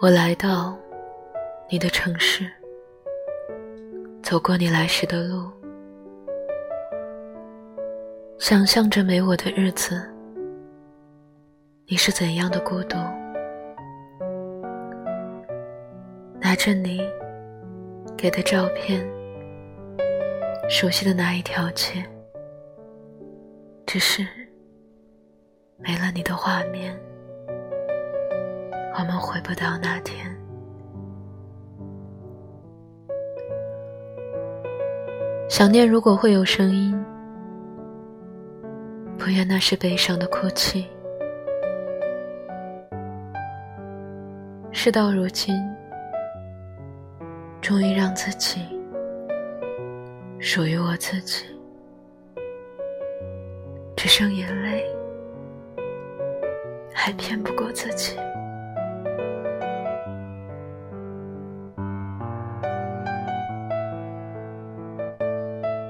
我来到你的城市，走过你来时的路，想象着没我的日子，你是怎样的孤独？拿着你给的照片，熟悉的那一条街，只是没了你的画面。我们回不到那天。想念如果会有声音，不愿那是悲伤的哭泣。事到如今，终于让自己属于我自己，只剩眼泪，还骗不过自己。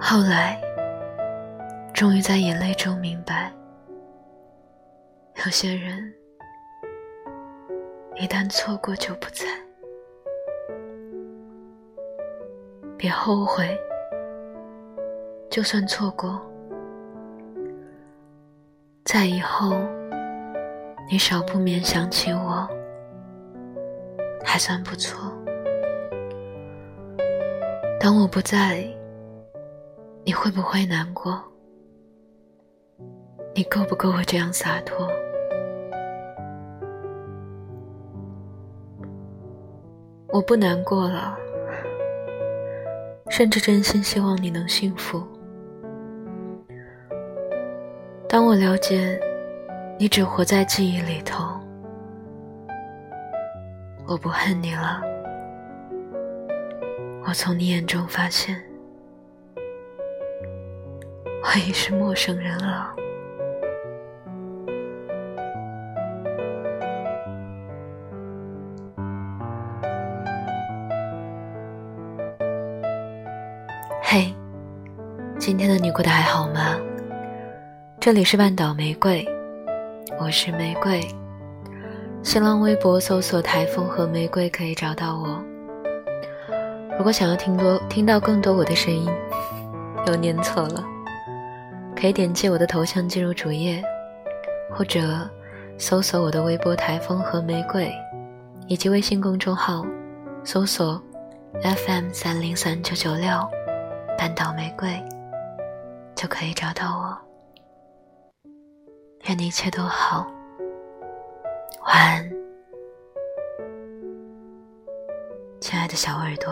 后来，终于在眼泪中明白，有些人一旦错过就不在。别后悔，就算错过，在以后你少不免想起我，还算不错。当我不在。你会不会难过？你够不够我这样洒脱？我不难过了，甚至真心希望你能幸福。当我了解你只活在记忆里头，我不恨你了。我从你眼中发现。我已是陌生人了。嘿，今天的你过得还好吗？这里是半岛玫瑰，我是玫瑰。新浪微博搜索“台风和玫瑰”可以找到我。如果想要听多听到更多我的声音，又念错了。可以点击我的头像进入主页，或者搜索我的微博“台风和玫瑰”，以及微信公众号搜索 “FM 三零三九九六半岛玫瑰”，就可以找到我。愿你一切都好，晚安，亲爱的小耳朵。